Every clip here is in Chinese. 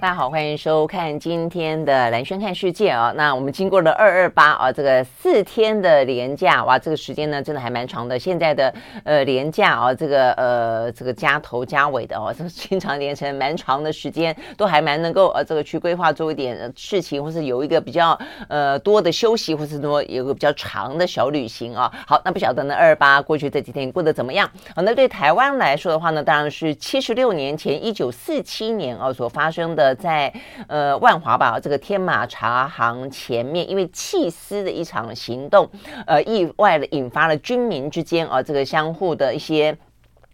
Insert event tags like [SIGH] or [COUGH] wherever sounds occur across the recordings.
大家好，欢迎收看今天的蓝轩看世界啊。那我们经过了二二八啊，这个四天的连假，哇，这个时间呢真的还蛮长的。现在的呃连假啊，这个呃这个加头加尾的哦，[LAUGHS] 这经常连成蛮长的时间，都还蛮能够呃这个去规划做一点事情，或是有一个比较呃多的休息，或是说有个比较长的小旅行啊。好，那不晓得呢二二八过去这几天过得怎么样？好，那对台湾来说的话呢，当然是七十六年前一九四七年啊所发生的。在呃万华吧，这个天马茶行前面，因为弃尸的一场行动，呃，意外的引发了军民之间啊，这个相互的一些。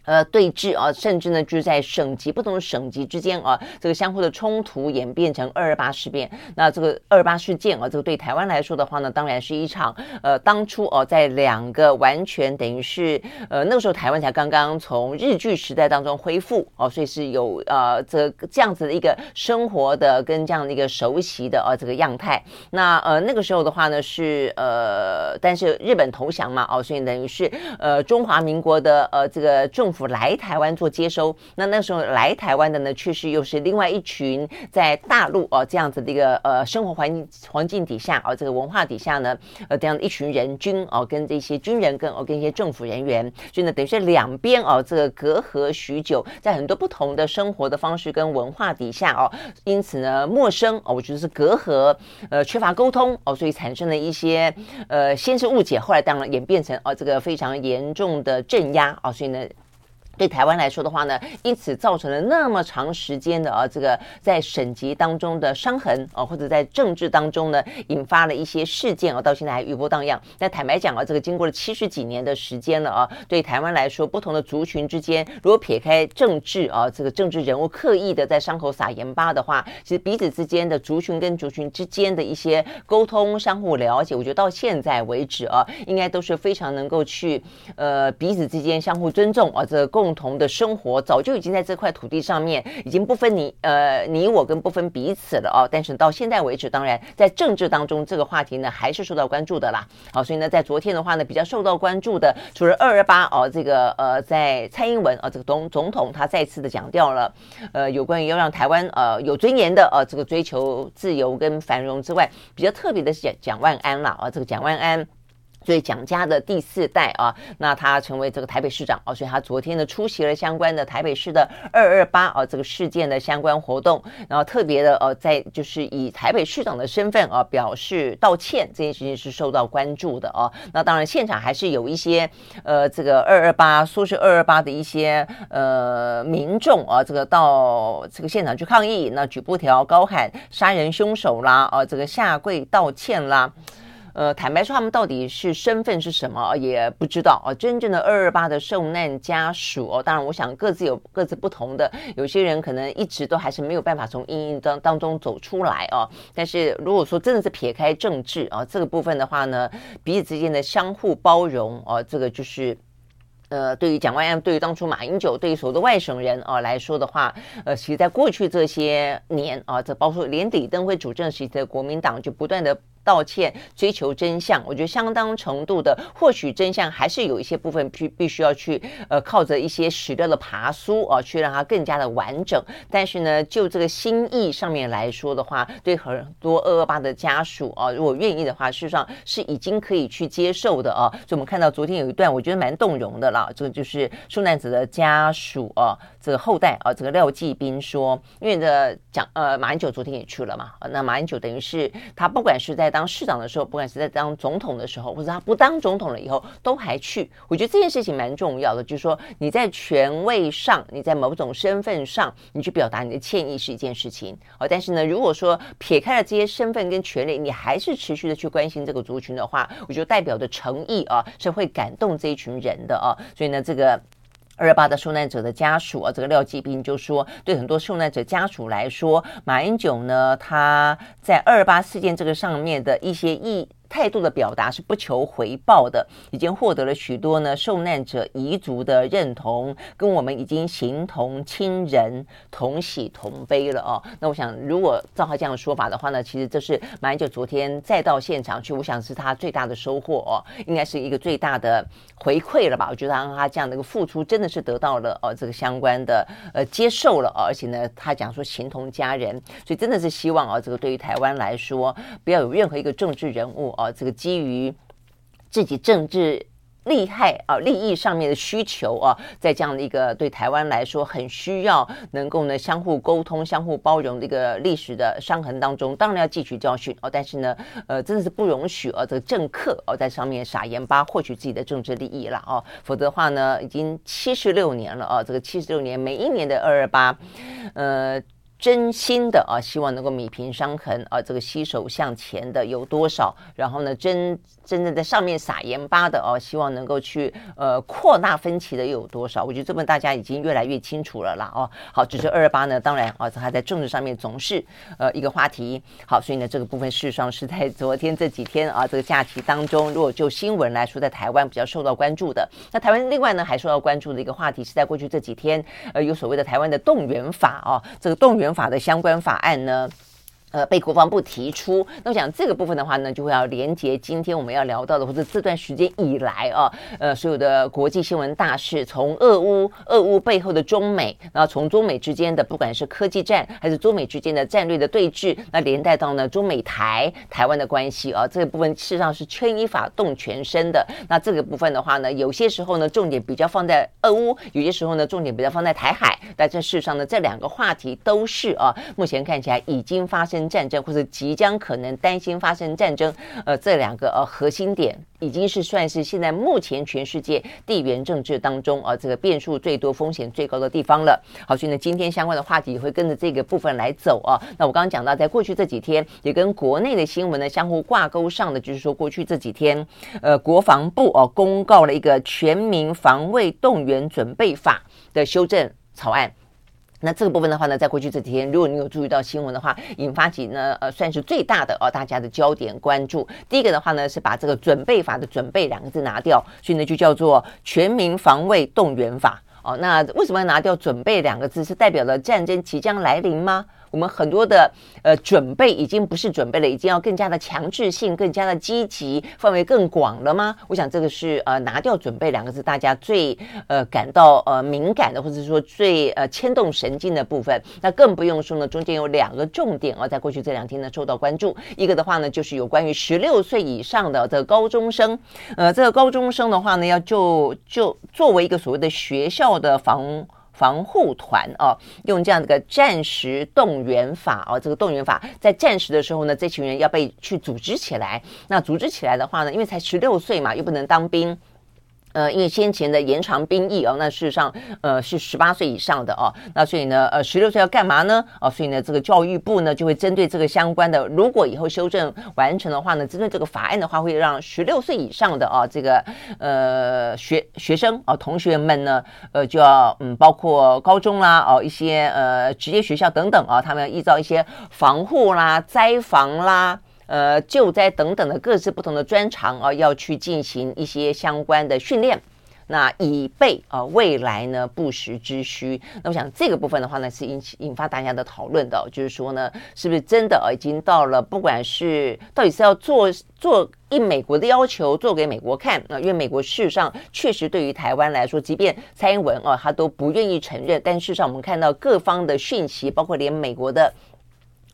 呃，对峙啊，甚至呢，就是在省级不同的省级之间啊，这个相互的冲突演变成二二八事变。那这个二二八事件啊，这个对台湾来说的话呢，当然是一场呃，当初哦、在两个完全等于是呃那个时候台湾才刚刚从日据时代当中恢复哦、所以是有呃这这样子的一个生活的跟这样的一个熟悉的啊这个样态。那呃那个时候的话呢是呃，但是日本投降嘛，哦、所以等于是呃中华民国的呃这个政府来台湾做接收，那那时候来台湾的呢，确实又是另外一群在大陆哦这样子的一个呃生活环境环境底下哦这个文化底下呢呃这样的一群人军哦跟这些军人跟哦跟一些政府人员，所以呢等于是两边哦这个隔阂许久，在很多不同的生活的方式跟文化底下哦，因此呢陌生哦我觉得是隔阂呃缺乏沟通哦，所以产生了一些呃先是误解，后来当然演变成哦这个非常严重的镇压哦，所以呢。对台湾来说的话呢，因此造成了那么长时间的啊，这个在省级当中的伤痕啊，或者在政治当中呢，引发了一些事件啊，到现在还余波荡漾。但坦白讲啊，这个经过了七十几年的时间了啊，对台湾来说，不同的族群之间，如果撇开政治啊，这个政治人物刻意的在伤口撒盐巴的话，其实彼此之间的族群跟族群之间的一些沟通、相互了解，我觉得到现在为止啊，应该都是非常能够去呃彼此之间相互尊重啊，这个共。共同的生活早就已经在这块土地上面，已经不分你呃你我跟不分彼此了哦。但是到现在为止，当然在政治当中这个话题呢还是受到关注的啦。好，所以呢在昨天的话呢比较受到关注的，除了二二八哦这个呃在蔡英文啊、哦、这个总总统他再次的讲掉了呃有关于要让台湾呃有尊严的呃这个追求自由跟繁荣之外，比较特别的是蒋万安啦啊这个蒋万安。所以蒋家的第四代啊，那他成为这个台北市长啊，所以他昨天呢出席了相关的台北市的二二八啊这个事件的相关活动，然后特别的呃在就是以台北市长的身份啊表示道歉，这件事情是受到关注的啊。那当然现场还是有一些呃这个二二八说是二二八的一些呃民众啊，这个到这个现场去抗议，那举布条高喊杀人凶手啦啊，这个下跪道歉啦。呃，坦白说，他们到底是身份是什么也不知道哦。真正的二二八的受难家属哦，当然，我想各自有各自不同的。有些人可能一直都还是没有办法从阴影当当中走出来哦。但是如果说真的是撇开政治啊这个部分的话呢，彼此之间的相互包容哦，这个就是呃，对于蒋万安，对于当初马英九，对于所有的外省人啊来说的话，呃，其实在过去这些年啊，这包括连李登辉主政时期的国民党就不断的。道歉，追求真相，我觉得相当程度的，或许真相还是有一些部分必必须要去，呃，靠着一些史料的爬梳啊，去让它更加的完整。但是呢，就这个心意上面来说的话，对很多二二八的家属啊，如果愿意的话，事实上是已经可以去接受的啊。所以我们看到昨天有一段，我觉得蛮动容的啦。这个就是受难者的家属啊，这个后代啊，这个廖继斌说，因为这讲呃，马英九昨天也去了嘛，那马英九等于是他不管是在当市长的时候，不管是在当总统的时候，或者他不当总统了以后，都还去。我觉得这件事情蛮重要的，就是说你在权位上，你在某种身份上，你去表达你的歉意是一件事情。哦，但是呢，如果说撇开了这些身份跟权利，你还是持续的去关心这个族群的话，我觉得代表的诚意啊，是会感动这一群人的啊。所以呢，这个。二八的受难者的家属啊，这个廖继斌就说，对很多受难者家属来说，马英九呢，他在二八事件这个上面的一些意。态度的表达是不求回报的，已经获得了许多呢受难者遗族的认同，跟我们已经形同亲人，同喜同悲了哦。那我想，如果照他这样的说法的话呢，其实这是马英九昨天再到现场去，我想是他最大的收获哦，应该是一个最大的回馈了吧？我觉得让他这样的一个付出，真的是得到了哦这个相关的呃接受了，而且呢，他讲说形同家人，所以真的是希望哦，这个对于台湾来说，不要有任何一个政治人物哦，这个基于自己政治。利害啊，利益上面的需求啊，在这样的一个对台湾来说很需要能够呢相互沟通、相互包容的一个历史的伤痕当中，当然要汲取教训哦。但是呢，呃，真的是不容许啊，这个政客哦在上面撒盐巴，获取自己的政治利益了哦。否则的话呢，已经七十六年了啊，这个七十六年每一年的二二八，呃。真心的啊，希望能够弭平伤痕啊，这个携手向前的有多少？然后呢，真真正在上面撒盐巴的哦，希望能够去呃扩大分歧的又有多少？我觉得这部分大家已经越来越清楚了啦哦。好，只是二二八呢，当然啊，它在政治上面总是呃一个话题。好，所以呢，这个部分事实上是在昨天这几天啊，这个假期当中，如果就新闻来说，在台湾比较受到关注的。那台湾另外呢，还受到关注的一个话题是在过去这几天，呃，有所谓的台湾的动员法啊，这个动员。法的相关法案呢，呃，被国防部提出，那我想这个部分的话呢，就会要连接今天我们要聊到的，或者这段时间以来啊，呃，所有的国际新闻大事，从俄乌、俄乌背后的中美，然后从中美之间的不管是科技战，还是中美之间的战略的对峙，那连带到呢中美台台湾的关系啊，这个部分事实上是牵一发动全身的。那这个部分的话呢，有些时候呢重点比较放在俄乌，有些时候呢重点比较放在台海，但这事实上呢这两个话题都是啊，目前看起来已经发生。战争或者即将可能担心发生战争，呃，这两个呃核心点已经是算是现在目前全世界地缘政治当中、呃、这个变数最多、风险最高的地方了。好，所以呢，今天相关的话题也会跟着这个部分来走啊。那我刚刚讲到，在过去这几天也跟国内的新闻呢相互挂钩上的，就是说过去这几天，呃，国防部哦、公告了一个全民防卫动员准备法的修正草案。那这个部分的话呢，在过去这几天，如果你有注意到新闻的话，引发起呢，呃，算是最大的哦，大家的焦点关注。第一个的话呢，是把这个准备法的“准备”两个字拿掉，所以呢，就叫做全民防卫动员法。哦，那为什么要拿掉“准备”两个字？是代表了战争即将来临吗？我们很多的呃准备已经不是准备了，已经要更加的强制性、更加的积极、范围更广了吗？我想这个是呃拿掉“准备”两个字，大家最呃感到呃敏感的，或者说最呃牵动神经的部分。那更不用说呢，中间有两个重点哦，在过去这两天呢受到关注。一个的话呢，就是有关于十六岁以上的这个高中生，呃，这个高中生的话呢，要就就作为一个所谓的学校的防。防护团哦，用这样的个战时动员法哦，这个动员法在战时的时候呢，这群人要被去组织起来。那组织起来的话呢，因为才十六岁嘛，又不能当兵。呃，因为先前的延长兵役哦，那事实上呃是十八岁以上的哦，那所以呢，呃十六岁要干嘛呢？哦，所以呢，这个教育部呢就会针对这个相关的，如果以后修正完成的话呢，针对这个法案的话，会让十六岁以上的哦这个呃学学生哦同学们呢，呃就要嗯包括高中啦哦一些呃职业学校等等啊，他们要依照一些防护啦、灾防啦。呃，救灾等等的各自不同的专长啊，要去进行一些相关的训练，那以备啊未来呢不时之需。那我想这个部分的话呢，是引起引发大家的讨论的，就是说呢，是不是真的啊已经到了，不管是到底是要做做应美国的要求，做给美国看啊？因为美国事实上确实对于台湾来说，即便蔡英文啊他都不愿意承认，但事实上我们看到各方的讯息，包括连美国的。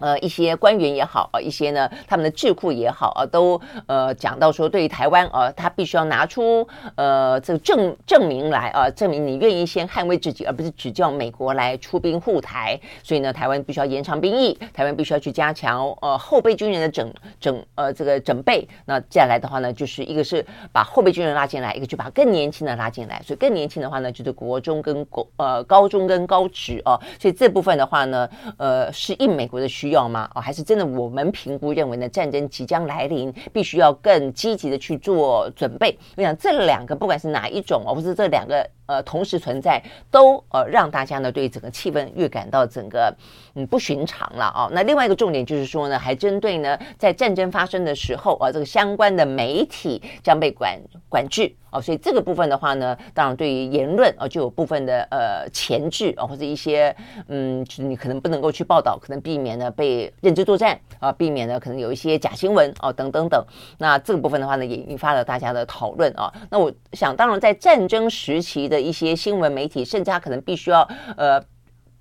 呃，一些官员也好啊，一些呢，他们的智库也好啊，都呃讲到说，对于台湾啊，他必须要拿出呃这个证证明来啊，证明你愿意先捍卫自己，而不是只叫美国来出兵护台。所以呢，台湾必须要延长兵役，台湾必须要去加强呃后备军人的整整呃这个整备。那接下来的话呢，就是一个是把后备军人拉进来，一个就把更年轻的拉进来。所以更年轻的话呢，就是国中跟国呃高中跟高职哦。所以这部分的话呢，呃是应美国的需要。吗？哦，还是真的？我们评估认为呢，战争即将来临，必须要更积极的去做准备。我想这两个，不管是哪一种哦，或是这两个呃同时存在，都呃让大家呢对整个气氛越感到整个嗯不寻常了啊。那另外一个重点就是说呢，还针对呢在战争发生的时候啊，这个相关的媒体将被管管制。哦，所以这个部分的话呢，当然对于言论啊，就有部分的呃前置啊，或者一些嗯，你可能不能够去报道，可能避免呢被认知作战啊，避免呢可能有一些假新闻哦、等等等。那这个部分的话呢，也引发了大家的讨论啊。那我想，当然在战争时期的一些新闻媒体，甚至他可能必须要呃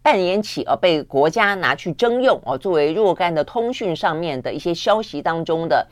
扮演起啊被国家拿去征用啊，作为若干的通讯上面的一些消息当中的。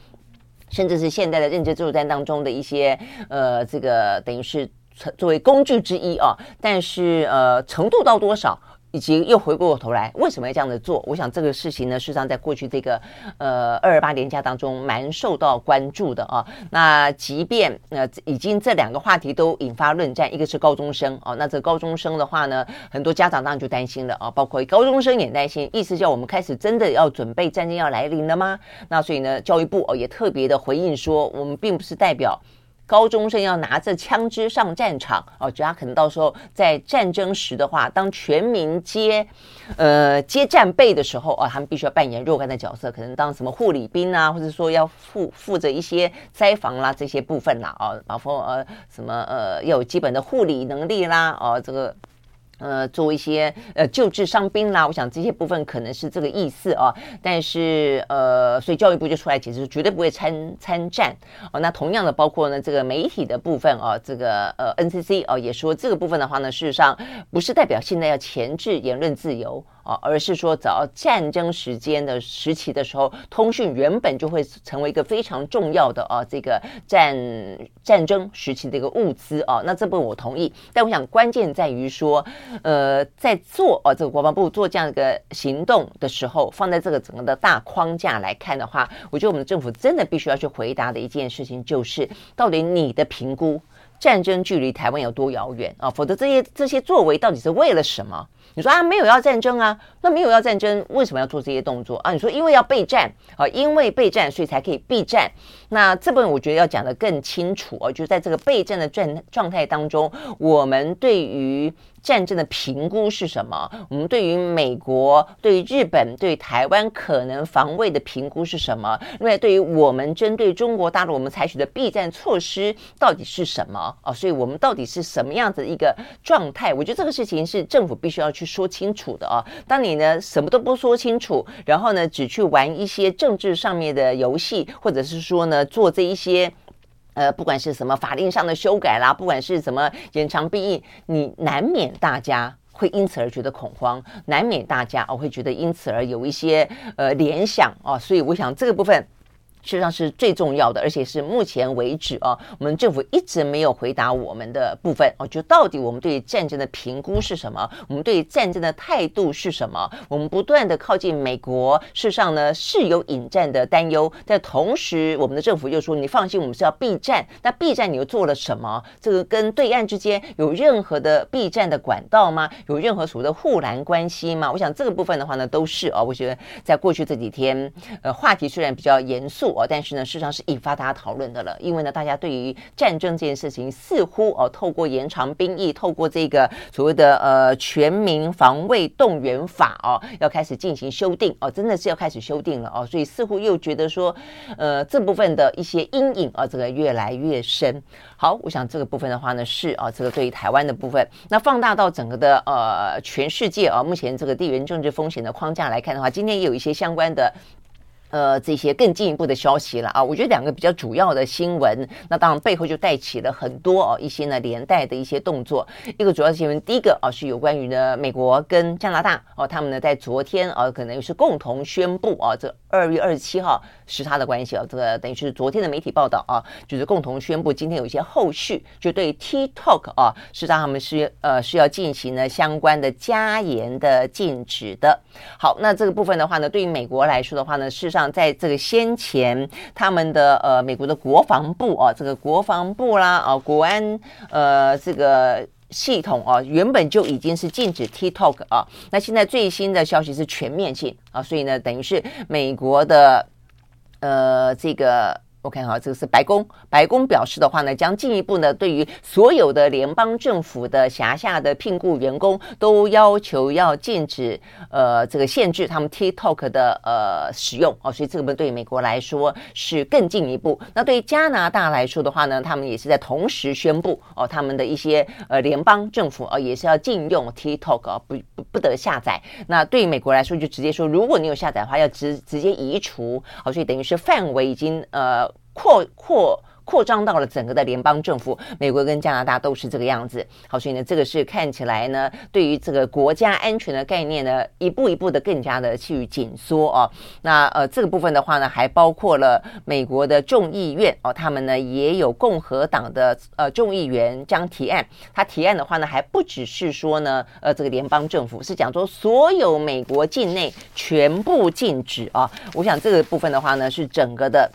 甚至是现代的认知作战当中的一些呃，这个等于是作为工具之一啊，但是呃，程度到多少？以及又回过头来，为什么要这样子做？我想这个事情呢，事实上在过去这个呃二二八年假当中，蛮受到关注的啊。那即便呃已经这两个话题都引发论战，一个是高中生哦，那这高中生的话呢，很多家长当然就担心了啊，包括高中生也担心，意思叫我们开始真的要准备战争要来临了吗？那所以呢，教育部哦也特别的回应说，我们并不是代表。高中生要拿着枪支上战场哦，只要可能到时候在战争时的话，当全民接呃接战备的时候啊，他们必须要扮演若干的角色，可能当什么护理兵啊，或者说要负负责一些灾防啦这些部分啦哦，然后呃什么呃要有基本的护理能力啦哦这个。呃，做一些呃救治伤兵啦，我想这些部分可能是这个意思啊。但是呃，所以教育部就出来解释，绝对不会参参战哦。那同样的，包括呢这个媒体的部分哦，这个呃 NCC 哦也说这个部分的话呢，事实上不是代表现在要前置言论自由。啊，而是说，只要战争时间的时期的时候，通讯原本就会成为一个非常重要的啊，这个战战争时期的一个物资啊。那这部分我同意，但我想关键在于说，呃，在做啊这个国防部做这样一个行动的时候，放在这个整个的大框架来看的话，我觉得我们的政府真的必须要去回答的一件事情，就是到底你的评估，战争距离台湾有多遥远啊？否则这些这些作为到底是为了什么？你说啊，没有要战争啊，那没有要战争，为什么要做这些动作啊？你说因为要备战啊，因为备战，所以才可以避战。那这部分我觉得要讲得更清楚啊，就在这个备战的状状态当中，我们对于。战争的评估是什么？我们对于美国、对于日本、对台湾可能防卫的评估是什么？另外，对于我们针对中国大陆，我们采取的避战措施到底是什么？哦，所以我们到底是什么样子的一个状态？我觉得这个事情是政府必须要去说清楚的哦。当你呢什么都不说清楚，然后呢只去玩一些政治上面的游戏，或者是说呢做这一些。呃，不管是什么法令上的修改啦，不管是什么延长毕业，你难免大家会因此而觉得恐慌，难免大家哦会觉得因此而有一些呃联想哦，所以我想这个部分。实际上是最重要的，而且是目前为止啊，我们政府一直没有回答我们的部分哦，就到底我们对战争的评估是什么？我们对战争的态度是什么？我们不断的靠近美国，事实上呢是有引战的担忧，但同时我们的政府又说你放心，我们是要避战。那避战你又做了什么？这个跟对岸之间有任何的避战的管道吗？有任何所谓的护栏关系吗？我想这个部分的话呢，都是啊，我觉得在过去这几天，呃，话题虽然比较严肃。但是呢，事实上是引发大家讨论的了，因为呢，大家对于战争这件事情，似乎哦，透过延长兵役，透过这个所谓的呃全民防卫动员法哦，要开始进行修订哦，真的是要开始修订了哦，所以似乎又觉得说，呃，这部分的一些阴影啊，这个越来越深。好，我想这个部分的话呢，是啊，这个对于台湾的部分，那放大到整个的呃全世界啊，目前这个地缘政治风险的框架来看的话，今天也有一些相关的。呃，这些更进一步的消息了啊，我觉得两个比较主要的新闻，那当然背后就带起了很多哦一些呢连带的一些动作。一个主要新闻，第一个啊是有关于呢美国跟加拿大哦，他们呢在昨天啊可能是共同宣布啊，这二月二十七号时差的关系啊，这个等于是昨天的媒体报道啊，就是共同宣布今天有一些后续，就对 TikTok 啊，实际上他们是呃是要进行呢相关的加严的禁止的。好，那这个部分的话呢，对于美国来说的话呢，事实上。在这个先前，他们的呃美国的国防部啊，这个国防部啦啊，国安呃这个系统啊，原本就已经是禁止 TikTok 啊。那现在最新的消息是全面性啊，所以呢，等于是美国的呃这个 OK 哈，这个是白宫，白宫表示的话呢，将进一步呢，对于所有的联邦政府的辖下的聘雇员工，都要求要禁止呃这个限制他们 TikTok 的呃使用哦，所以这个对美国来说是更进一步。那对于加拿大来说的话呢，他们也是在同时宣布哦，他们的一些呃联邦政府哦也是要禁用 TikTok 哦，不不不得下载。那对于美国来说，就直接说，如果你有下载的话，要直直接移除哦，所以等于是范围已经呃。扩扩扩张到了整个的联邦政府，美国跟加拿大都是这个样子。好，所以呢，这个是看起来呢，对于这个国家安全的概念呢，一步一步的更加的去紧缩哦。那呃，这个部分的话呢，还包括了美国的众议院哦，他们呢也有共和党的呃众议员将提案，他提案的话呢，还不只是说呢，呃，这个联邦政府是讲说所有美国境内全部禁止啊。我想这个部分的话呢，是整个的。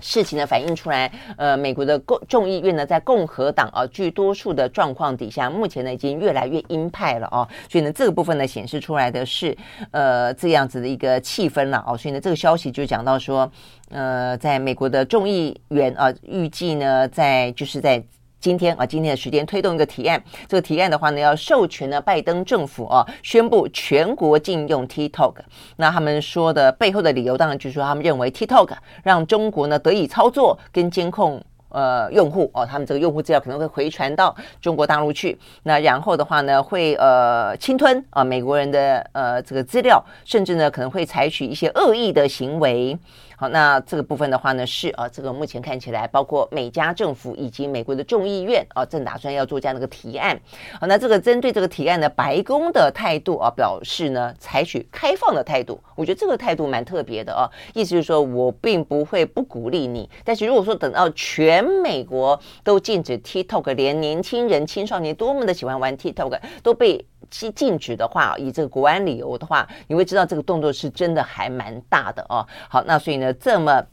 事情呢反映出来，呃，美国的共众议院呢，在共和党啊居多数的状况底下，目前呢已经越来越鹰派了哦，所以呢这个部分呢显示出来的是，呃，这样子的一个气氛了哦，所以呢这个消息就讲到说，呃，在美国的众议员啊，预计呢在就是在。今天啊，今天的时间推动一个提案，这个提案的话呢，要授权呢拜登政府啊宣布全国禁用 TikTok。那他们说的背后的理由，当然就是说他们认为 TikTok 让中国呢得以操作跟监控呃用户哦，他们这个用户资料可能会回传到中国大陆去。那然后的话呢，会呃侵吞啊美国人的呃这个资料，甚至呢可能会采取一些恶意的行为。好，那这个部分的话呢，是啊，这个目前看起来，包括美加政府以及美国的众议院啊，正打算要做这样的一个提案。好，那这个针对这个提案呢，白宫的态度啊，表示呢，采取开放的态度。我觉得这个态度蛮特别的啊，意思就是说我并不会不鼓励你，但是如果说等到全美国都禁止 TikTok，连年轻人、青少年多么的喜欢玩 TikTok 都被。禁禁止的话，以这个国安理由的话，你会知道这个动作是真的还蛮大的哦。好，那所以呢，这么。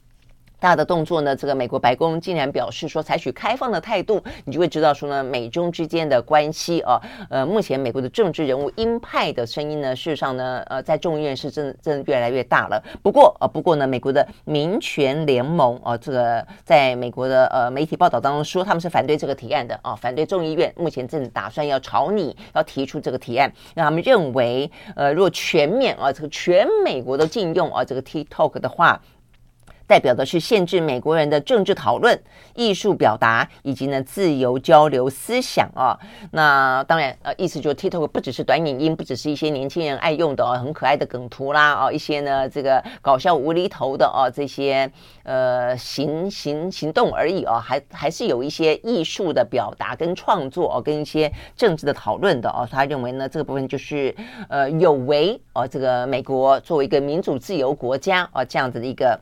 大的动作呢，这个美国白宫竟然表示说采取开放的态度，你就会知道说呢，美中之间的关系啊，呃，目前美国的政治人物鹰派的声音呢，事实上呢，呃，在众议院是真真越来越大了。不过啊，不过呢，美国的民权联盟啊，这个在美国的呃媒体报道当中说，他们是反对这个提案的啊，反对众议院目前正打算要朝你要提出这个提案，让他们认为，呃，如果全面啊，这个全美国都禁用啊这个 TikTok 的话。代表的是限制美国人的政治讨论、艺术表达以及呢自由交流思想啊。那当然，呃，意思就是 TikTok 不只是短影音，不只是一些年轻人爱用的哦，很可爱的梗图啦，哦，一些呢这个搞笑无厘头的哦，这些呃行行行动而已哦，还还是有一些艺术的表达跟创作哦，跟一些政治的讨论的哦。他认为呢，这个部分就是呃有违哦，这个美国作为一个民主自由国家哦这样子的一个。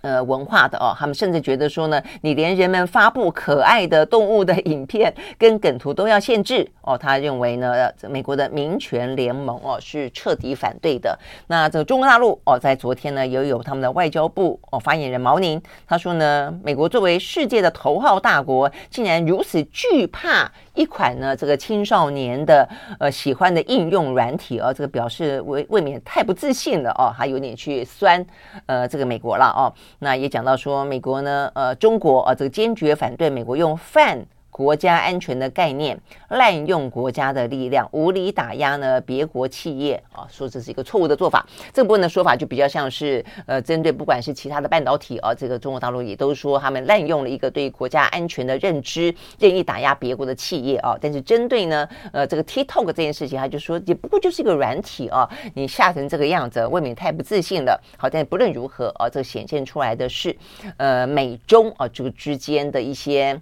呃，文化的哦，他们甚至觉得说呢，你连人们发布可爱的动物的影片跟梗图都要限制哦。他认为呢，美国的民权联盟哦是彻底反对的。那这个中国大陆哦，在昨天呢，也有，有他们的外交部哦发言人毛宁，他说呢，美国作为世界的头号大国，竟然如此惧怕一款呢这个青少年的呃喜欢的应用软体啊，这个表示未未免太不自信了哦，还有点去酸呃这个美国了哦。那也讲到说，美国呢，呃，中国啊，这个坚决反对美国用泛国家安全的概念滥用国家的力量，无理打压呢别国企业啊，说这是一个错误的做法。这部分的说法就比较像是呃，针对不管是其他的半导体啊，这个中国大陆也都说他们滥用了一个对国家安全的认知，任意打压别国的企业啊。但是针对呢，呃，这个 TikTok 这件事情，他就说也不过就是一个软体啊，你吓成这个样子，未免太不自信了。好，但不论如何啊，这显现出来的是呃，美中啊这个之间的一些。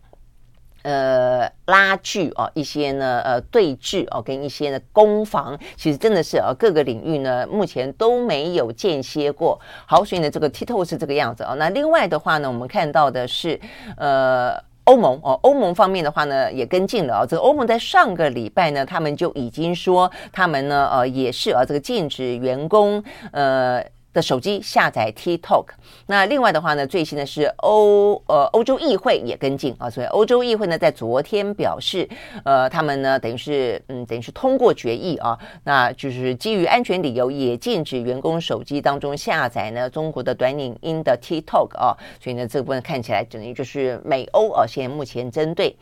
呃，拉锯哦，一些呢，呃，对峙哦，跟一些呢攻防，其实真的是啊，各个领域呢，目前都没有间歇过。好，所以呢，这个 Tito 是这个样子哦。那另外的话呢，我们看到的是，呃，欧盟哦，欧盟方面的话呢，也跟进了啊。这个欧盟在上个礼拜呢，他们就已经说，他们呢，呃，也是啊，这个禁止员工，呃。的手机下载 TikTok。那另外的话呢，最新的是欧呃欧洲议会也跟进啊，所以欧洲议会呢在昨天表示，呃，他们呢等于是嗯等于是通过决议啊，那就是基于安全理由也禁止员工手机当中下载呢中国的短影音的 TikTok 啊，所以呢这部分看起来等于就是美欧啊现在目前针对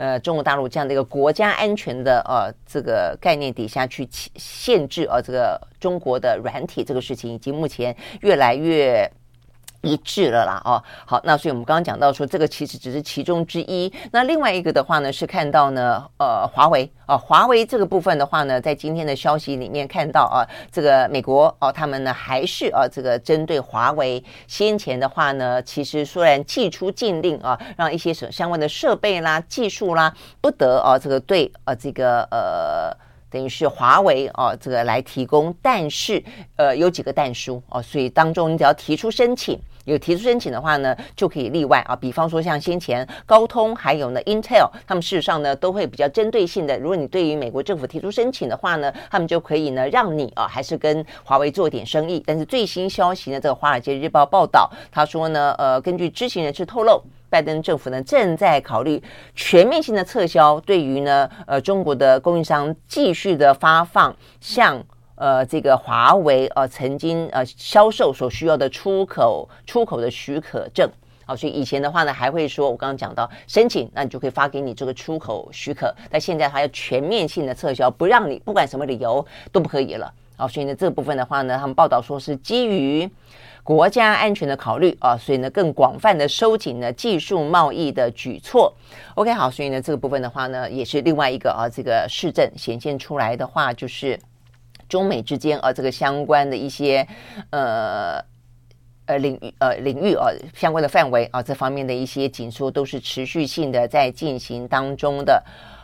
呃中国大陆这样的一个国家安全的呃这个概念底下去限制啊这个中国的软体这个事情，以及目前。越来越一致了啦，哦，好，那所以我们刚刚讲到说，这个其实只是其中之一。那另外一个的话呢，是看到呢，呃，华为啊，华为这个部分的话呢，在今天的消息里面看到啊，这个美国哦，他们呢还是啊，这个针对华为先前的话呢，其实虽然祭出禁令啊，让一些什相关的设备啦、技术啦不得啊，这个对啊，这个呃。等于是华为哦，这个来提供，但是呃有几个但书哦，所以当中你只要提出申请，有提出申请的话呢，就可以例外啊。比方说像先前高通还有呢 Intel，他们事实上呢都会比较针对性的，如果你对于美国政府提出申请的话呢，他们就可以呢让你啊还是跟华为做点生意。但是最新消息呢，这个《华尔街日报》报道，他说呢，呃，根据知情人士透露。拜登政府呢正在考虑全面性的撤销对于呢呃中国的供应商继续的发放像呃这个华为呃曾经呃销售所需要的出口出口的许可证好，所以以前的话呢还会说我刚刚讲到申请，那你就可以发给你这个出口许可，但现在还要全面性的撤销，不让你不管什么理由都不可以了。好，所以呢这部分的话呢，他们报道说是基于。国家安全的考虑啊，所以呢，更广泛的收紧了技术贸易的举措。OK，好，所以呢，这个部分的话呢，也是另外一个啊，这个市政显现出来的话，就是中美之间啊，这个相关的一些呃呃领域呃领域啊相关的范围啊，这方面的一些紧缩都是持续性的在进行当中的。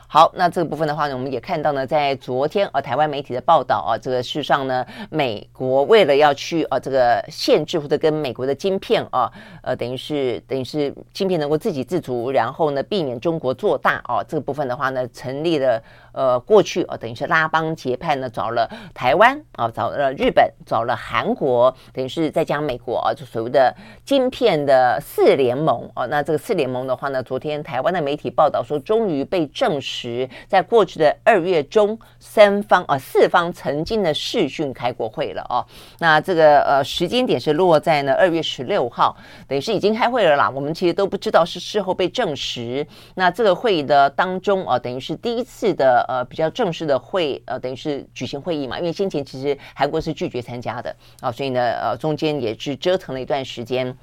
好，那这个部分的话呢，我们也看到呢，在昨天啊，台湾媒体的报道啊，这个事实上呢，美国为了要去啊，这个限制或者跟美国的晶片啊，呃，等于是等于是晶片能够自给自足，然后呢，避免中国做大啊，这个部分的话呢，成立了。呃，过去啊，等于是拉帮结派呢，找了台湾啊，找了日本，找了韩国，等于是再加美国啊，就所谓的晶片的四联盟啊。那这个四联盟的话呢，昨天台湾的媒体报道说，终于被证实，在过去的二月中，三方啊四方曾经的视讯开过会了啊。那这个呃时间点是落在呢二月十六号，等于是已经开会了啦。我们其实都不知道是事后被证实。那这个会议的当中啊，等于是第一次的。呃，比较正式的会，呃，等于是举行会议嘛，因为先前其实韩国是拒绝参加的啊，所以呢，呃，中间也是折腾了一段时间。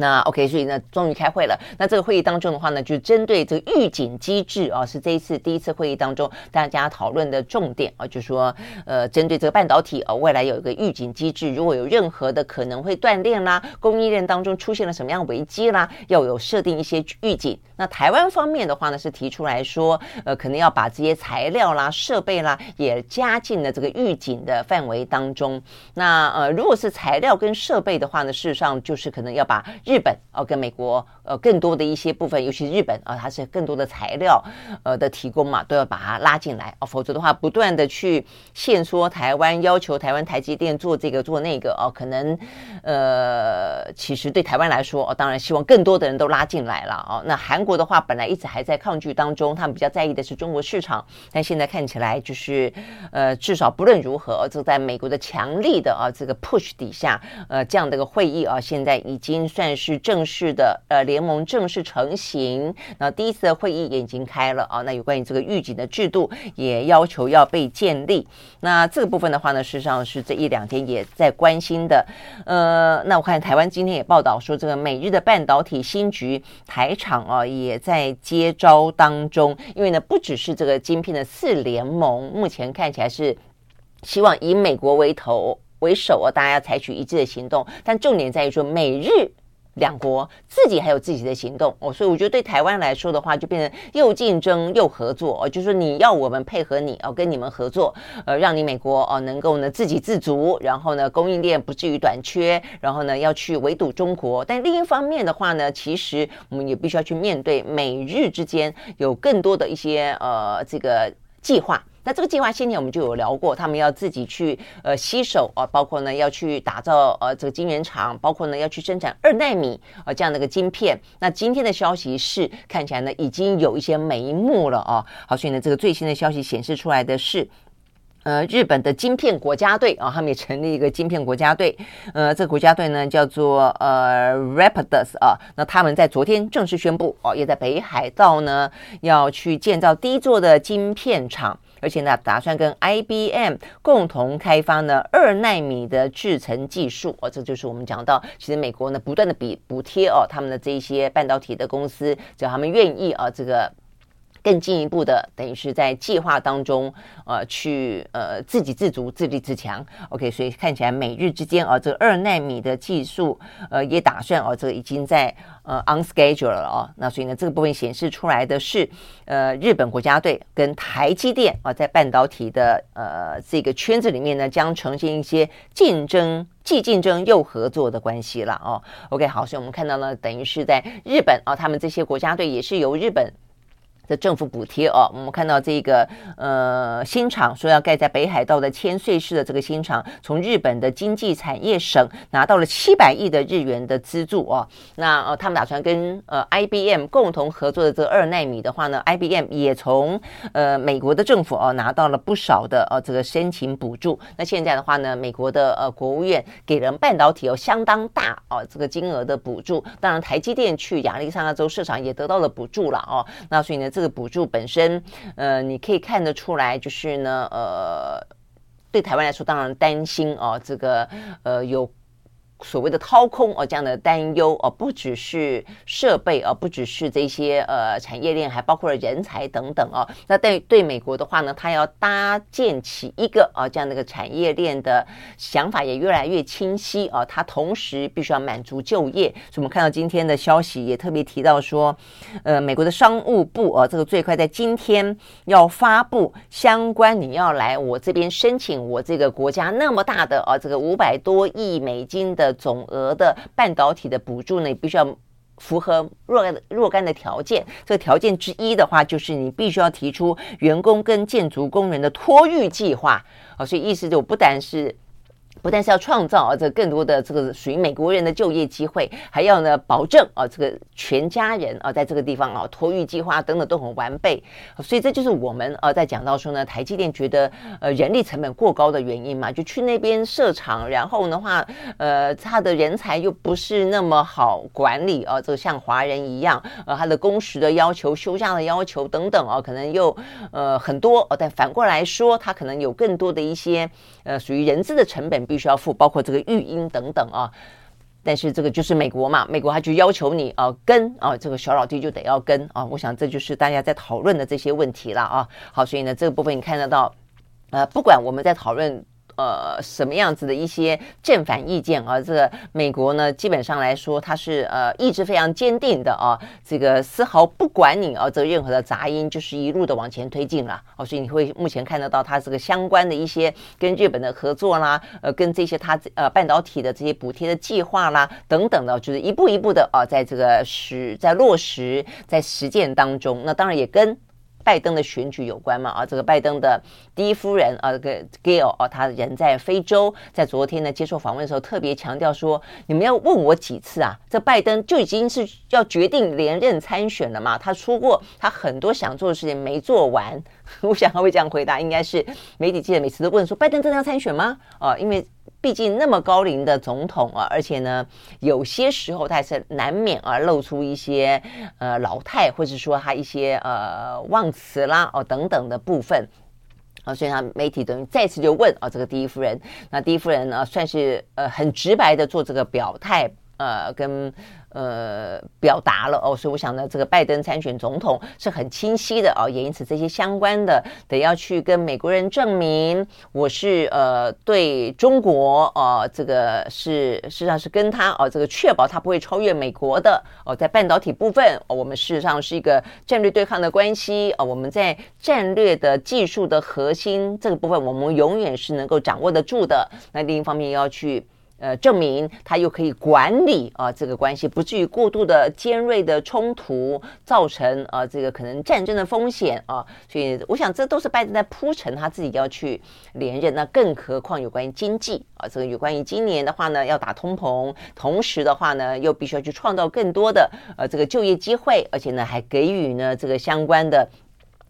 那 OK，所以呢，终于开会了。那这个会议当中的话呢，就针对这个预警机制啊，是这一次第一次会议当中大家讨论的重点啊，就是说，呃，针对这个半导体啊，未来有一个预警机制，如果有任何的可能会断链啦，供应链当中出现了什么样危机啦，要有设定一些预警。那台湾方面的话呢，是提出来说，呃，可能要把这些材料啦、设备啦，也加进了这个预警的范围当中。那呃，如果是材料跟设备的话呢，事实上就是可能要把日本哦，跟美国呃更多的一些部分，尤其日本啊，它是更多的材料呃的提供嘛，都要把它拉进来哦，否则的话，不断的去限缩台湾，要求台湾台积电做这个做那个哦，可能呃，其实对台湾来说哦，当然希望更多的人都拉进来了哦。那韩国的话，本来一直还在抗拒当中，他们比较在意的是中国市场，但现在看起来就是呃，至少不论如何，就在美国的强力的啊这个 push 底下，呃，这样的一个会议啊，现在已经算。是正式的呃联盟正式成型，那第一次的会议也已经开了啊。那有关于这个预警的制度也要求要被建立。那这个部分的话呢，事实上是这一两天也在关心的。呃，那我看台湾今天也报道说，这个美日的半导体新局台厂啊也在接招当中。因为呢，不只是这个晶片的四联盟，目前看起来是希望以美国为头为首啊，大家要采取一致的行动。但重点在于说美日。两国自己还有自己的行动哦，所以我觉得对台湾来说的话，就变成又竞争又合作哦，就是你要我们配合你哦，跟你们合作，呃，让你美国哦能够呢自给自足，然后呢供应链不至于短缺，然后呢要去围堵中国。但另一方面的话呢，其实我们也必须要去面对美日之间有更多的一些呃这个计划那这个计划先前我们就有聊过，他们要自己去呃吸手啊，包括呢要去打造呃这个晶圆厂，包括呢要去生产二纳米啊这样的一个晶片。那今天的消息是看起来呢已经有一些眉目了啊。好，所以呢这个最新的消息显示出来的是。呃，日本的晶片国家队啊，他们也成立一个晶片国家队。呃，这个国家队呢叫做呃 Rapidus 啊。那他们在昨天正式宣布哦，也在北海道呢要去建造第一座的晶片厂，而且呢打算跟 IBM 共同开发呢二纳米的制程技术。哦，这就是我们讲到，其实美国呢不断的比补贴哦他们的这一些半导体的公司，只要他们愿意啊这个。更进一步的，等于是在计划当中，呃，去呃自给自足、自立自强。OK，所以看起来美日之间啊、这二纳米的技术，呃，也打算哦、这个已经在呃 on schedule 了哦。那所以呢，这个部分显示出来的是，呃，日本国家队跟台积电啊、在半导体的呃这个圈子里面呢，将呈现一些竞争，既竞争又合作的关系了哦。OK，好，所以我们看到呢，等于是在日本啊、他们这些国家队也是由日本。的政府补贴哦，我们看到这个呃新厂说要盖在北海道的千岁市的这个新厂，从日本的经济产业省拿到了七百亿的日元的资助哦。那呃他们打算跟呃 IBM 共同合作的这个二奈米的话呢，IBM 也从呃美国的政府哦拿到了不少的呃这个申请补助。那现在的话呢，美国的呃国务院给人半导体有相当大哦这个金额的补助，当然台积电去亚利桑那州市场也得到了补助了哦。那所以呢。这个补助本身，呃，你可以看得出来，就是呢，呃，对台湾来说，当然担心哦，这个呃有。所谓的掏空哦，这样的担忧哦，不只是设备哦，不只是这些呃产业链，还包括了人才等等哦。那对对美国的话呢，它要搭建起一个啊这样的一个产业链的想法也越来越清晰啊。它同时必须要满足就业，所以我们看到今天的消息也特别提到说，呃，美国的商务部啊，这个最快在今天要发布相关，你要来我这边申请我这个国家那么大的啊这个五百多亿美金的。总额的半导体的补助呢，必须要符合若干若干的条件。这个条件之一的话，就是你必须要提出员工跟建筑工人的托育计划啊。所以意思就不单是。不但是要创造啊，这更多的这个属于美国人的就业机会，还要呢保证啊，这个全家人啊，在这个地方啊，托育计划等等都很完备。所以这就是我们呃在讲到说呢，台积电觉得呃人力成本过高的原因嘛，就去那边设厂，然后的话，呃，他的人才又不是那么好管理啊，这个像华人一样，呃，他的工时的要求、休假的要求等等啊，可能又呃很多哦。但反过来说，他可能有更多的一些呃属于人资的成本。必需要付，包括这个育婴等等啊，但是这个就是美国嘛，美国他就要求你啊跟啊，这个小老弟就得要跟啊，我想这就是大家在讨论的这些问题了啊。好，所以呢，这个部分你看得到，呃，不管我们在讨论。呃，什么样子的一些正反意见啊？这个美国呢，基本上来说，它是呃意志非常坚定的啊，这个丝毫不管你啊，这任何的杂音，就是一路的往前推进了。哦，所以你会目前看得到它这个相关的一些跟日本的合作啦，呃，跟这些它呃半导体的这些补贴的计划啦等等的，就是一步一步的啊，在这个实在落实在实践当中。那当然也跟。拜登的选举有关嘛？啊，这个拜登的第一夫人啊，这个 Gail 啊，她人在非洲，在昨天呢接受访问的时候，特别强调说：“你们要问我几次啊？这拜登就已经是要决定连任参选了嘛？他说过他很多想做的事情没做完。[LAUGHS] 我想他会这样回答，应该是媒体记者每次都问说：拜登真的要参选吗？啊，因为。毕竟那么高龄的总统啊，而且呢，有些时候他还是难免啊露出一些呃老态，或者说他一些呃忘词啦哦等等的部分啊，所以他媒体等于再次就问啊，这个第一夫人，那第一夫人呢算是呃很直白的做这个表态，呃跟。呃，表达了哦，所以我想呢，这个拜登参选总统是很清晰的哦，也因此这些相关的得要去跟美国人证明，我是呃对中国哦、呃，这个是事实上是跟他哦，这个确保他不会超越美国的哦，在半导体部分，我们事实上是一个战略对抗的关系哦，我们在战略的技术的核心这个部分，我们永远是能够掌握得住的。那另一方面要去。呃，证明他又可以管理啊，这个关系不至于过度的尖锐的冲突，造成啊这个可能战争的风险啊。所以我想这都是拜登在铺陈他自己要去连任。那更何况有关于经济啊，这个有关于今年的话呢，要打通膨，同时的话呢，又必须要去创造更多的呃这个就业机会，而且呢还给予呢这个相关的。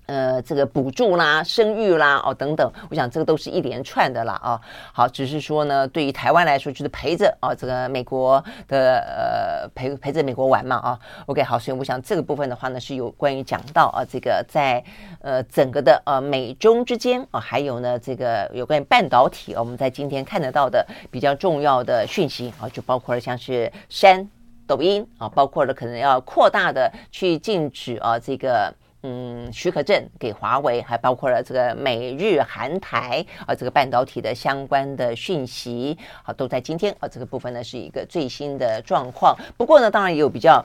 呃，这个补助啦、生育啦，哦等等，我想这个都是一连串的啦，啊、好，只是说呢，对于台湾来说，就是陪着啊、这个美国的呃陪陪着美国玩嘛，啊、，OK，好，所以我想这个部分的话呢，是有关于讲到啊，这个在呃整个的呃美中之间啊、还有呢这个有关于半导体，我们在今天看得到的比较重要的讯息啊、就包括了像是山抖音啊、包括了可能要扩大的去禁止啊这个。嗯，许可证给华为，还包括了这个美日韩台啊，这个半导体的相关的讯息，好，都在今天啊，这个部分呢是一个最新的状况。不过呢，当然也有比较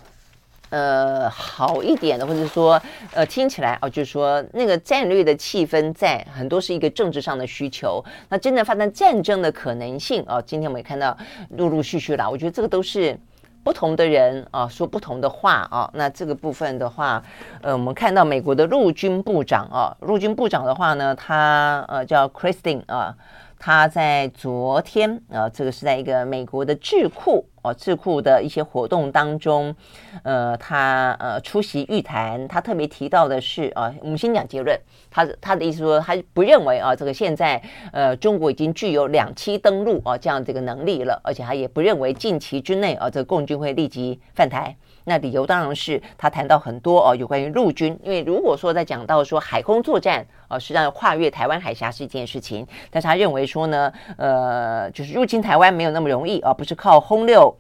呃好一点的，或者说呃听起来啊，就是说那个战略的气氛在很多是一个政治上的需求。那真的发生战争的可能性啊，今天我们也看到陆陆续续啦，我觉得这个都是。不同的人啊，说不同的话啊，那这个部分的话，呃，我们看到美国的陆军部长啊，陆军部长的话呢，他呃叫 Christine 啊。他在昨天啊，这个是在一个美国的智库哦，智库的一些活动当中，呃，他呃出席预谈，他特别提到的是啊，我们先讲结论，他他的意思说，他不认为啊，这个现在呃中国已经具有两栖登陆啊这样这个能力了，而且他也不认为近期之内啊，这个共军会立即犯台。那理由当然是他谈到很多哦，有关于陆军，因为如果说在讲到说海空作战啊，实际上跨越台湾海峡是一件事情，但是他认为说呢，呃，就是入侵台湾没有那么容易啊，不是靠轰六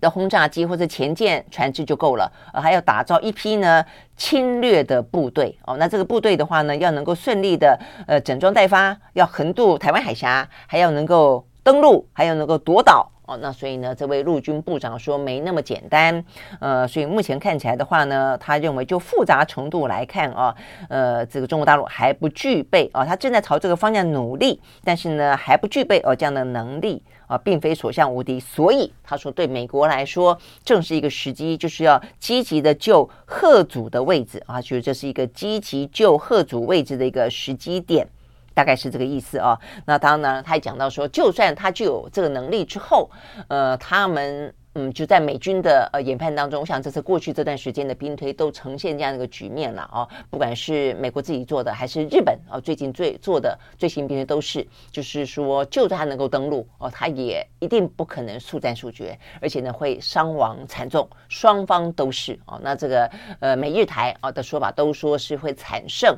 的轰炸机或者潜舰船只就够了，呃，还要打造一批呢侵略的部队。哦，那这个部队的话呢，要能够顺利的呃整装待发，要横渡台湾海峡，还要能够登陆，还要能够夺岛。哦，那所以呢，这位陆军部长说没那么简单，呃，所以目前看起来的话呢，他认为就复杂程度来看啊，呃，这个中国大陆还不具备。啊，他正在朝这个方向努力，但是呢，还不具备哦这样的能力。啊，并非所向无敌，所以他说对美国来说，正是一个时机，就是要积极的救贺祖的位置啊，就是这是一个积极救贺祖位置的一个时机点。大概是这个意思啊。那当然，他也讲到说，就算他具有这个能力之后，呃，他们嗯就在美军的呃研判当中，我想这次过去这段时间的兵推都呈现这样的一个局面了啊。不管是美国自己做的，还是日本啊，最近最做的最新兵推都是，就是说，就算他能够登陆哦，他也一定不可能速战速决，而且呢会伤亡惨重，双方都是哦。那这个呃美日台啊的说法都说是会惨胜。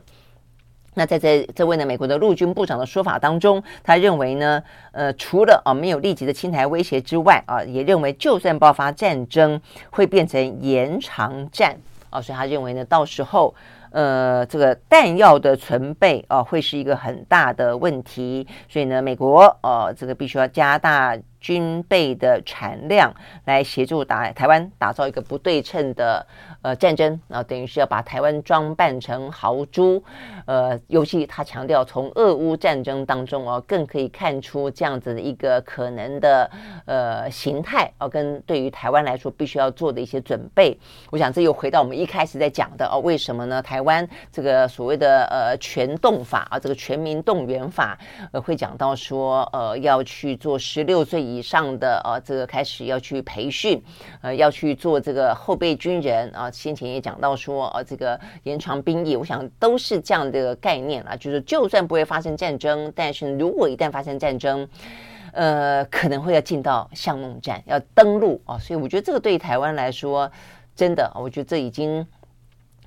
那在这这位呢，美国的陆军部长的说法当中，他认为呢，呃，除了啊没有立即的侵台威胁之外啊，也认为就算爆发战争，会变成延长战啊，所以他认为呢，到时候呃这个弹药的存备啊会是一个很大的问题，所以呢，美国呃、啊、这个必须要加大。军备的产量来协助打台湾，打造一个不对称的呃战争，啊，等于是要把台湾装扮成豪猪，呃，尤其他强调从俄乌战争当中哦，更可以看出这样子的一个可能的呃形态哦，跟对于台湾来说必须要做的一些准备。我想这又回到我们一开始在讲的哦，为什么呢？台湾这个所谓的呃全动法啊，这个全民动员法，呃，会讲到说呃要去做十六岁以以上的啊，这个开始要去培训，呃，要去做这个后备军人啊。先前也讲到说，啊，这个延长兵役，我想都是这样的概念啦。就是就算不会发生战争，但是如果一旦发生战争，呃，可能会要进到巷弄战，要登陆啊。所以我觉得这个对台湾来说，真的，我觉得这已经。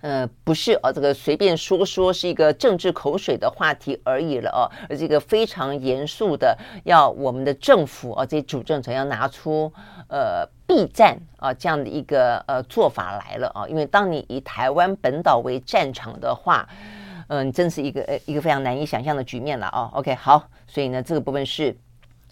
呃，不是哦，这个随便说说是一个政治口水的话题而已了哦，而这个非常严肃的，要我们的政府啊，这些主政者要拿出呃避战啊这样的一个呃做法来了啊，因为当你以台湾本岛为战场的话，嗯、真是一个呃一个非常难以想象的局面了啊。OK，好，所以呢，这个部分是。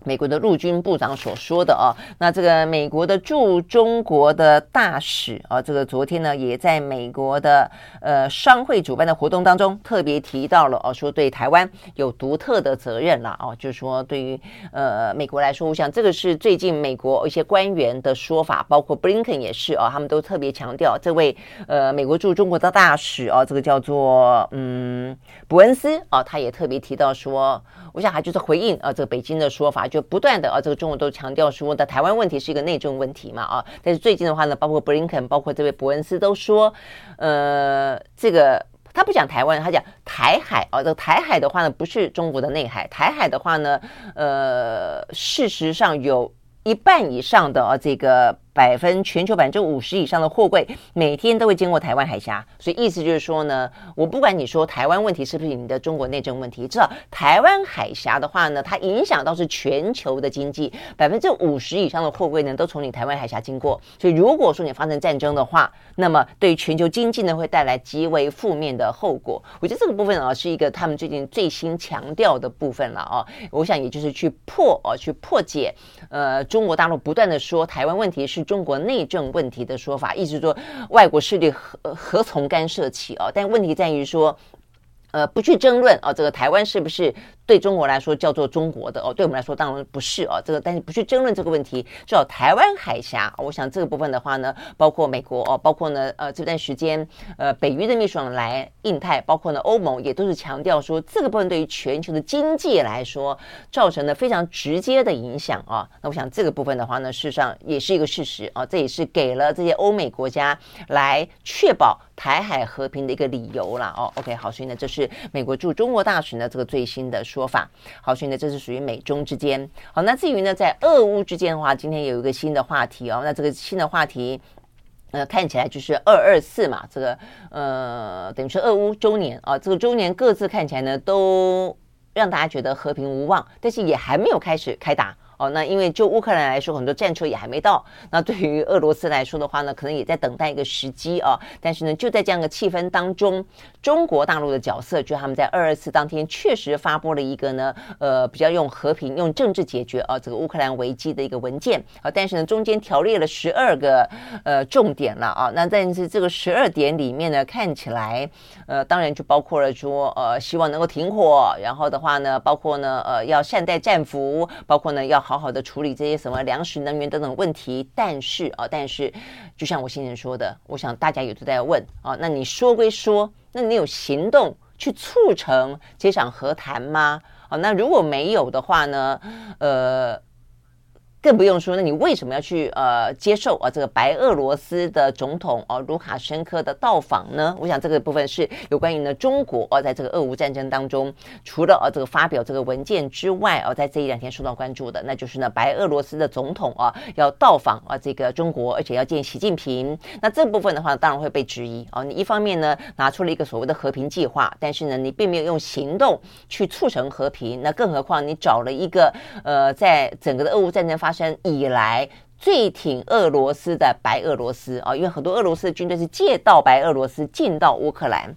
美国的陆军部长所说的啊，那这个美国的驻中国的大使啊，这个昨天呢也在美国的呃商会主办的活动当中特别提到了哦，说对台湾有独特的责任了哦，就是说对于呃美国来说，我想这个是最近美国一些官员的说法，包括布林肯也是啊，他们都特别强调这位呃美国驻中国的大使啊，这个叫做嗯伯恩斯啊，他也特别提到说，我想他就是回应啊这个北京的说法。就不断的啊，这个中国都强调说的台湾问题是一个内政问题嘛啊，但是最近的话呢，包括布林肯，包括这位伯恩斯都说，呃，这个他不讲台湾，他讲台海啊，这个台海的话呢，不是中国的内海，台海的话呢，呃，事实上有一半以上的啊这个。百分全球百分之五十以上的货柜每天都会经过台湾海峡，所以意思就是说呢，我不管你说台湾问题是不是你的中国内政问题，至少台湾海峡的话呢，它影响到是全球的经济，百分之五十以上的货柜呢都从你台湾海峡经过，所以如果说你发生战争的话，那么对全球经济呢会带来极为负面的后果。我觉得这个部分啊是一个他们最近最新强调的部分了啊，我想也就是去破啊去破解，呃，中国大陆不断的说台湾问题是。中国内政问题的说法，一直说外国势力何何从干涉起啊？但问题在于说，呃，不去争论啊，这个台湾是不是？对中国来说叫做中国的哦，对我们来说当然不是哦。这个但是不去争论这个问题，至少台湾海峡，我想这个部分的话呢，包括美国哦，包括呢呃这段时间呃北约的秘书长来印太，包括呢欧盟也都是强调说这个部分对于全球的经济来说造成了非常直接的影响啊。那我想这个部分的话呢，事实上也是一个事实啊，这也是给了这些欧美国家来确保台海和平的一个理由啦哦。OK，好，所以呢这是美国驻中国大使呢这个最新的。说法好，所以呢，这是属于美中之间。好，那至于呢，在俄乌之间的话，今天有一个新的话题哦。那这个新的话题，呃，看起来就是二二四嘛，这个呃，等于是俄乌周年啊，这个周年各自看起来呢，都让大家觉得和平无望，但是也还没有开始开打。那因为就乌克兰来说，很多战车也还没到。那对于俄罗斯来说的话呢，可能也在等待一个时机啊。但是呢，就在这样的气氛当中，中国大陆的角色，就他们在二二四当天确实发布了一个呢，呃，比较用和平、用政治解决啊这个乌克兰危机的一个文件啊。但是呢，中间条列了十二个呃重点了啊。那但是这个十二点里面呢，看起来呃，当然就包括了说呃，希望能够停火，然后的话呢，包括呢呃，要善待战俘，包括呢要。好好好的处理这些什么粮食、能源等等问题，但是啊，但是就像我先前说的，我想大家也都在问啊，那你说归说，那你有行动去促成这场和谈吗？啊，那如果没有的话呢？呃。更不用说，那你为什么要去呃接受啊这个白俄罗斯的总统哦、啊、卢卡申科的到访呢？我想这个部分是有关于呢中国哦、啊、在这个俄乌战争当中，除了啊这个发表这个文件之外哦、啊，在这一两天受到关注的，那就是呢白俄罗斯的总统啊要到访啊这个中国，而且要见习近平。那这部分的话，当然会被质疑啊。你一方面呢拿出了一个所谓的和平计划，但是呢你并没有用行动去促成和平。那更何况你找了一个呃在整个的俄乌战争发生以来最挺俄罗斯的白俄罗斯啊，因为很多俄罗斯的军队是借道白俄罗斯进到乌克兰，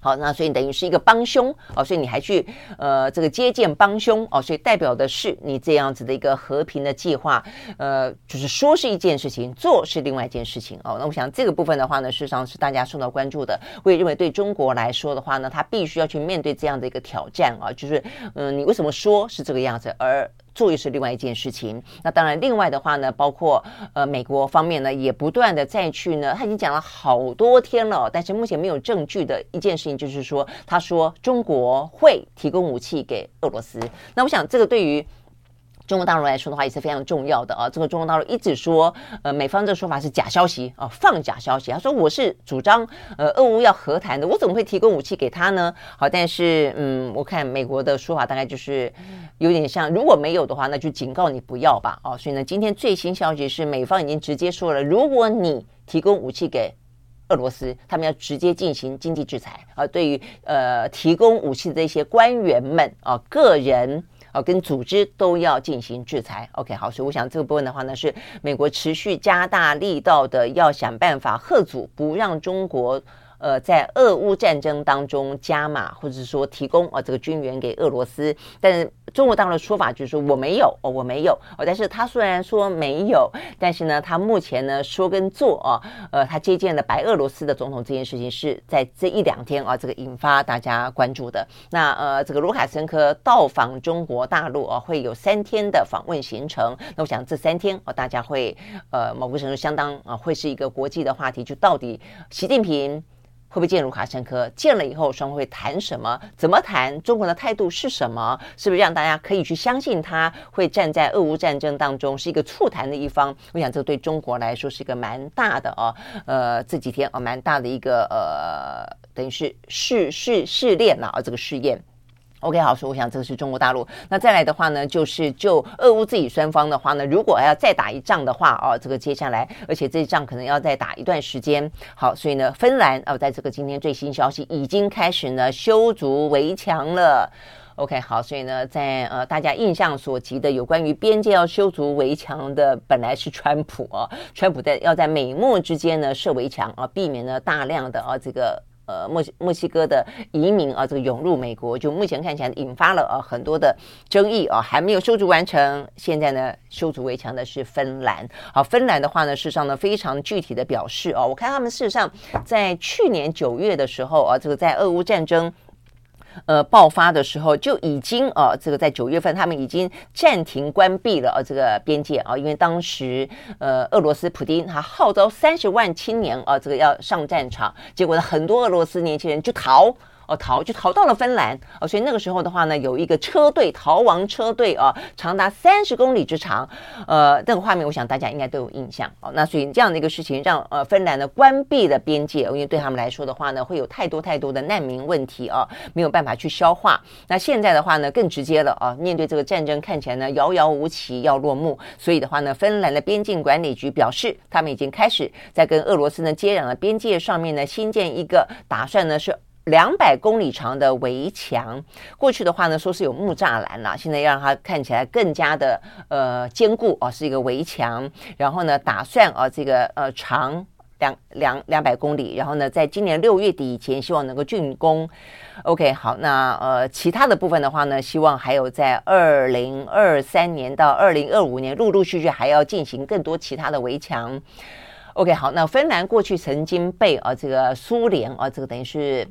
好，那所以等于是一个帮凶啊，所以你还去呃这个接见帮凶啊，所以代表的是你这样子的一个和平的计划，呃，就是说是一件事情，做是另外一件事情哦。那我想这个部分的话呢，事实上是大家受到关注的。我也认为对中国来说的话呢，他必须要去面对这样的一个挑战啊，就是嗯、你为什么说是这个样子，而做又是另外一件事情。那当然，另外的话呢，包括呃美国方面呢，也不断的再去呢，他已经讲了好多天了，但是目前没有证据的一件事情，就是说，他说中国会提供武器给俄罗斯。那我想，这个对于。中国大陆来说的话也是非常重要的啊！这个中国大陆一直说，呃，美方这个说法是假消息啊，放假消息。他说我是主张呃，俄乌要和谈的，我怎么会提供武器给他呢？好，但是嗯，我看美国的说法大概就是有点像，如果没有的话，那就警告你不要吧。哦，所以呢，今天最新消息是美方已经直接说了，如果你提供武器给俄罗斯，他们要直接进行经济制裁啊。对于呃提供武器的这些官员们啊，个人。啊，跟组织都要进行制裁。OK，好，所以我想这个部分的话呢，是美国持续加大力道的，要想办法遏阻，不让中国呃在俄乌战争当中加码，或者说提供啊这个军援给俄罗斯。但是中国大陆的说法就是说我没有哦，我没有哦。但是他虽然说没有，但是呢，他目前呢说跟做啊，呃，他接见了白俄罗斯的总统这件事情是在这一两天啊，这个引发大家关注的。那呃，这个卢卡申科到访中国大陆啊，会有三天的访问行程。那我想这三天啊，大家会呃某个程度相当啊，会是一个国际的话题，就到底习近平。会不会见卢卡申科？见了以后，双方会谈什么？怎么谈？中国的态度是什么？是不是让大家可以去相信他会站在俄乌战争当中是一个促谈的一方？我想这对中国来说是一个蛮大的哦，呃，这几天、哦，蛮大的一个呃，等于是试试试炼了啊，这个试验。OK，好，所以我想这个是中国大陆。那再来的话呢，就是就俄乌自己双方的话呢，如果要再打一仗的话，哦，这个接下来，而且这一仗可能要再打一段时间。好，所以呢，芬兰哦，在这个今天最新消息已经开始呢修筑围墙了。OK，好，所以呢，在呃大家印象所及的有关于边界要修筑围墙的，本来是川普哦，川普在要在美墨之间呢设围墙啊，避免呢大量的啊这个。呃，墨西墨西哥的移民啊，这个涌入美国，就目前看起来引发了啊很多的争议啊，还没有修筑完成。现在呢，修筑围墙的是芬兰。好，芬兰的话呢，事实上呢，非常具体的表示啊，我看他们事实上在去年九月的时候啊，这个在俄乌战争。呃，爆发的时候就已经呃、啊，这个在九月份他们已经暂停关闭了呃、啊，这个边界啊，因为当时呃，俄罗斯普丁他号召三十万青年啊，这个要上战场，结果呢，很多俄罗斯年轻人就逃。哦，逃就逃到了芬兰哦，所以那个时候的话呢，有一个车队逃亡车队啊，长达三十公里之长，呃，这个画面我想大家应该都有印象哦。那所以这样的一个事情让呃芬兰呢关闭了边界，因为对他们来说的话呢，会有太多太多的难民问题啊，没有办法去消化。那现在的话呢，更直接了啊，面对这个战争看起来呢遥遥无期要落幕，所以的话呢，芬兰的边境管理局表示，他们已经开始在跟俄罗斯呢接壤的边界上面呢新建一个，打算呢是。两百公里长的围墙，过去的话呢，说是有木栅栏了，现在要让它看起来更加的呃坚固哦，是一个围墙。然后呢，打算啊这个呃长两两两百公里，然后呢，在今年六月底以前，希望能够竣工。OK，好，那呃其他的部分的话呢，希望还有在二零二三年到二零二五年，陆陆续续还要进行更多其他的围墙。OK，好，那芬兰过去曾经被啊这个苏联啊这个等于是。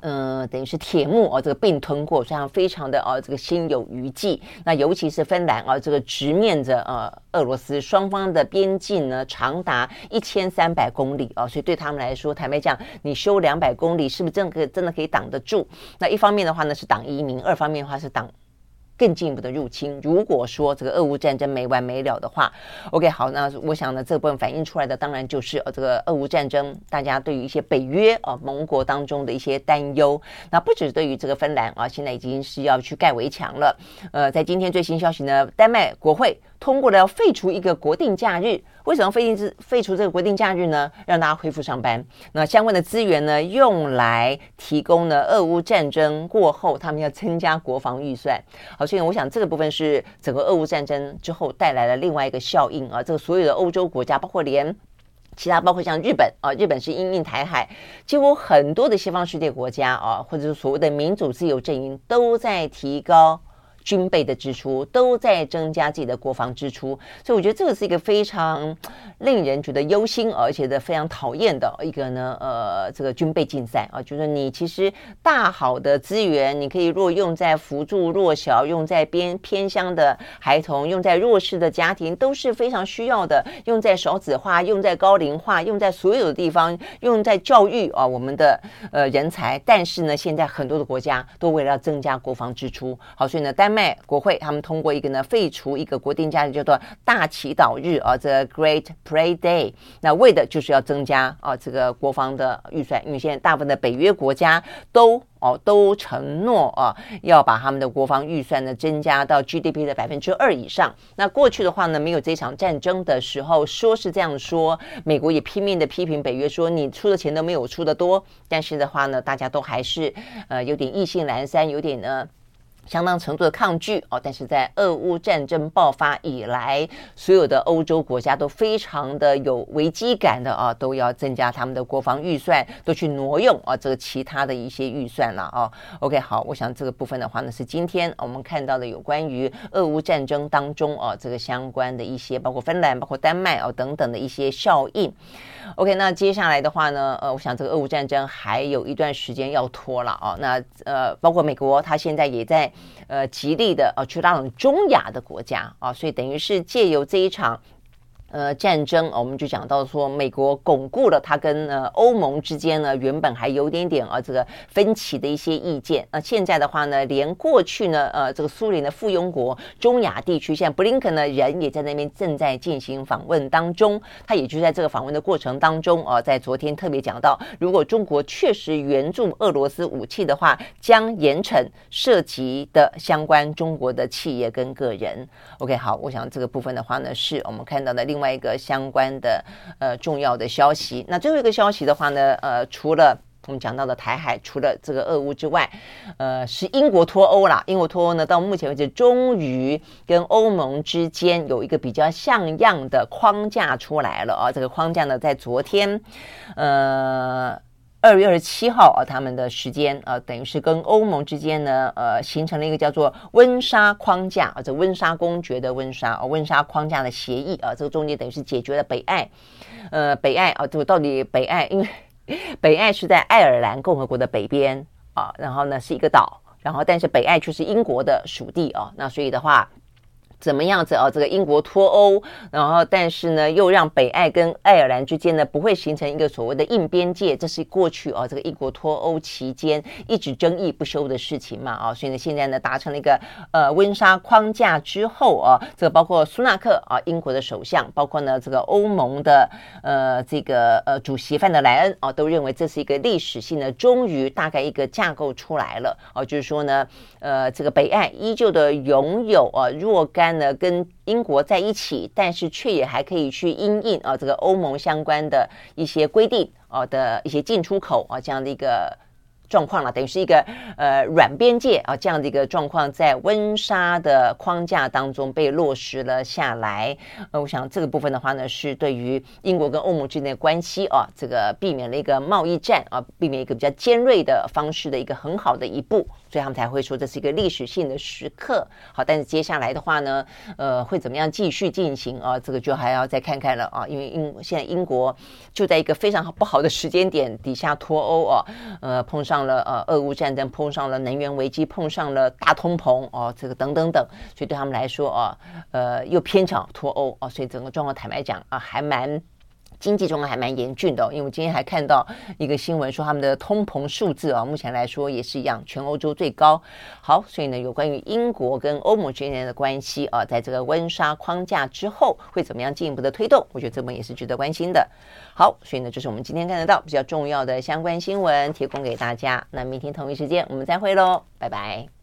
呃，等于是铁幕哦，这个并吞过，这样非常的哦，这个心有余悸。那尤其是芬兰啊，这个直面着呃俄罗斯，双方的边境呢长达一千三百公里哦，所以对他们来说，坦白讲，你修两百公里，是不是真可真的可以挡得住？那一方面的话呢是挡移民，二方面的话是挡。更进一步的入侵。如果说这个俄乌战争没完没了的话，OK，好，那我想呢，这部分反映出来的当然就是呃，这个俄乌战争，大家对于一些北约啊盟国当中的一些担忧。那不止对于这个芬兰啊，现在已经是要去盖围墙了。呃，在今天最新消息呢，丹麦国会。通过了要废除一个国定假日，为什么废定废除这个国定假日呢？让大家恢复上班。那相关的资源呢，用来提供呢，俄乌战争过后他们要增加国防预算。好，所以我想这个部分是整个俄乌战争之后带来了另外一个效应啊。这个所有的欧洲国家，包括连其他，包括像日本啊，日本是因应台海，几乎很多的西方世界国家啊，或者是所谓的民主自由阵营都在提高。军备的支出都在增加自己的国防支出，所以我觉得这个是一个非常令人觉得忧心，而且的非常讨厌的一个呢，呃，这个军备竞赛。啊，就是你其实大好的资源，你可以若用在扶助弱小，用在边偏乡的孩童，用在弱势的家庭都是非常需要的，用在少子化，用在高龄化，用在所有的地方，用在教育啊，我们的呃人才，但是呢，现在很多的国家都为了要增加国防支出，好，所以呢，丹麦国会他们通过一个呢，废除一个国定假日，叫做大祈祷日啊，，The Great Pray Day。那为的就是要增加啊这个国防的预算，因为现在大部分的北约国家都哦都承诺啊要把他们的国防预算呢增加到 GDP 的百分之二以上。那过去的话呢，没有这场战争的时候，说是这样说，美国也拼命的批评北约说你出的钱都没有出的多。但是的话呢，大家都还是呃有点意兴阑珊，有点呢。相当程度的抗拒哦，但是在俄乌战争爆发以来，所有的欧洲国家都非常的有危机感的啊，都要增加他们的国防预算，都去挪用啊这个其他的一些预算了啊。OK，好，我想这个部分的话呢，是今天我们看到的有关于俄乌战争当中啊这个相关的一些，包括芬兰、包括丹麦啊等等的一些效应。OK，那接下来的话呢，呃，我想这个俄乌战争还有一段时间要拖了啊。那呃，包括美国，他现在也在。呃，极力的呃去拉拢中亚的国家啊，所以等于是借由这一场。呃，战争，我们就讲到说，美国巩固了它跟呃欧盟之间呢，原本还有点点啊这个分歧的一些意见。那现在的话呢，连过去呢，呃，这个苏联的附庸国中亚地区，现在布林肯呢人也在那边正在进行访问当中。他也就在这个访问的过程当中啊，在昨天特别讲到，如果中国确实援助俄罗斯武器的话，将严惩涉及的相关中国的企业跟个人。OK，好，我想这个部分的话呢，是我们看到的另。另外一个相关的呃重要的消息，那最后一个消息的话呢，呃，除了我们讲到的台海，除了这个俄乌之外，呃，是英国脱欧啦。英国脱欧呢，到目前为止，终于跟欧盟之间有一个比较像样的框架出来了啊。这个框架呢，在昨天，呃。二月二十七号啊，他们的时间啊，等于是跟欧盟之间呢，呃，形成了一个叫做温莎框架啊，这温莎公爵的温莎啊，温莎框架的协议啊，这个中间等于是解决了北爱，呃，北爱啊，这个到底北爱，因为 [LAUGHS] 北爱是在爱尔兰共和国的北边啊，然后呢是一个岛，然后但是北爱却是英国的属地啊，那所以的话。怎么样子啊？这个英国脱欧，然后但是呢，又让北爱跟爱尔兰之间呢不会形成一个所谓的硬边界，这是过去啊这个英国脱欧期间一直争议不休的事情嘛啊，所以呢现在呢达成了一个呃温莎框架之后啊，这包括苏纳克啊英国的首相，包括呢这个欧盟的呃这个呃主席范德莱恩啊都认为这是一个历史性的，终于大概一个架构出来了啊，就是说呢呃这个北爱依旧的拥有啊若干。呢，跟英国在一起，但是却也还可以去因应啊，这个欧盟相关的一些规定啊的一些进出口啊这样的一个。状况了，等于是一个呃软边界啊，这样的一个状况，在温莎的框架当中被落实了下来。呃，我想这个部分的话呢，是对于英国跟欧盟之间的关系啊，这个避免了一个贸易战啊，避免一个比较尖锐的方式的一个很好的一步，所以他们才会说这是一个历史性的时刻。好，但是接下来的话呢，呃，会怎么样继续进行啊？这个就还要再看看了啊，因为英现在英国就在一个非常不好的时间点底下脱欧啊，呃，碰上。了呃，俄乌战争碰上了能源危机，碰上了大通膨哦，这个等等等，所以对他们来说啊，呃，又偏巧脱欧啊，所以整个状况坦白讲啊，还蛮经济状况还蛮严峻的。因为我今天还看到一个新闻说，他们的通膨数字啊，目前来说也是一样，全欧洲最高。好，所以呢，有关于英国跟欧盟之间的关系啊，在这个温莎框架之后会怎么样进一步的推动？我觉得这本也是值得关心的。好，所以呢，这是我们今天看得到比较重要的相关新闻，提供给大家。那明天同一时间我们再会喽，拜拜。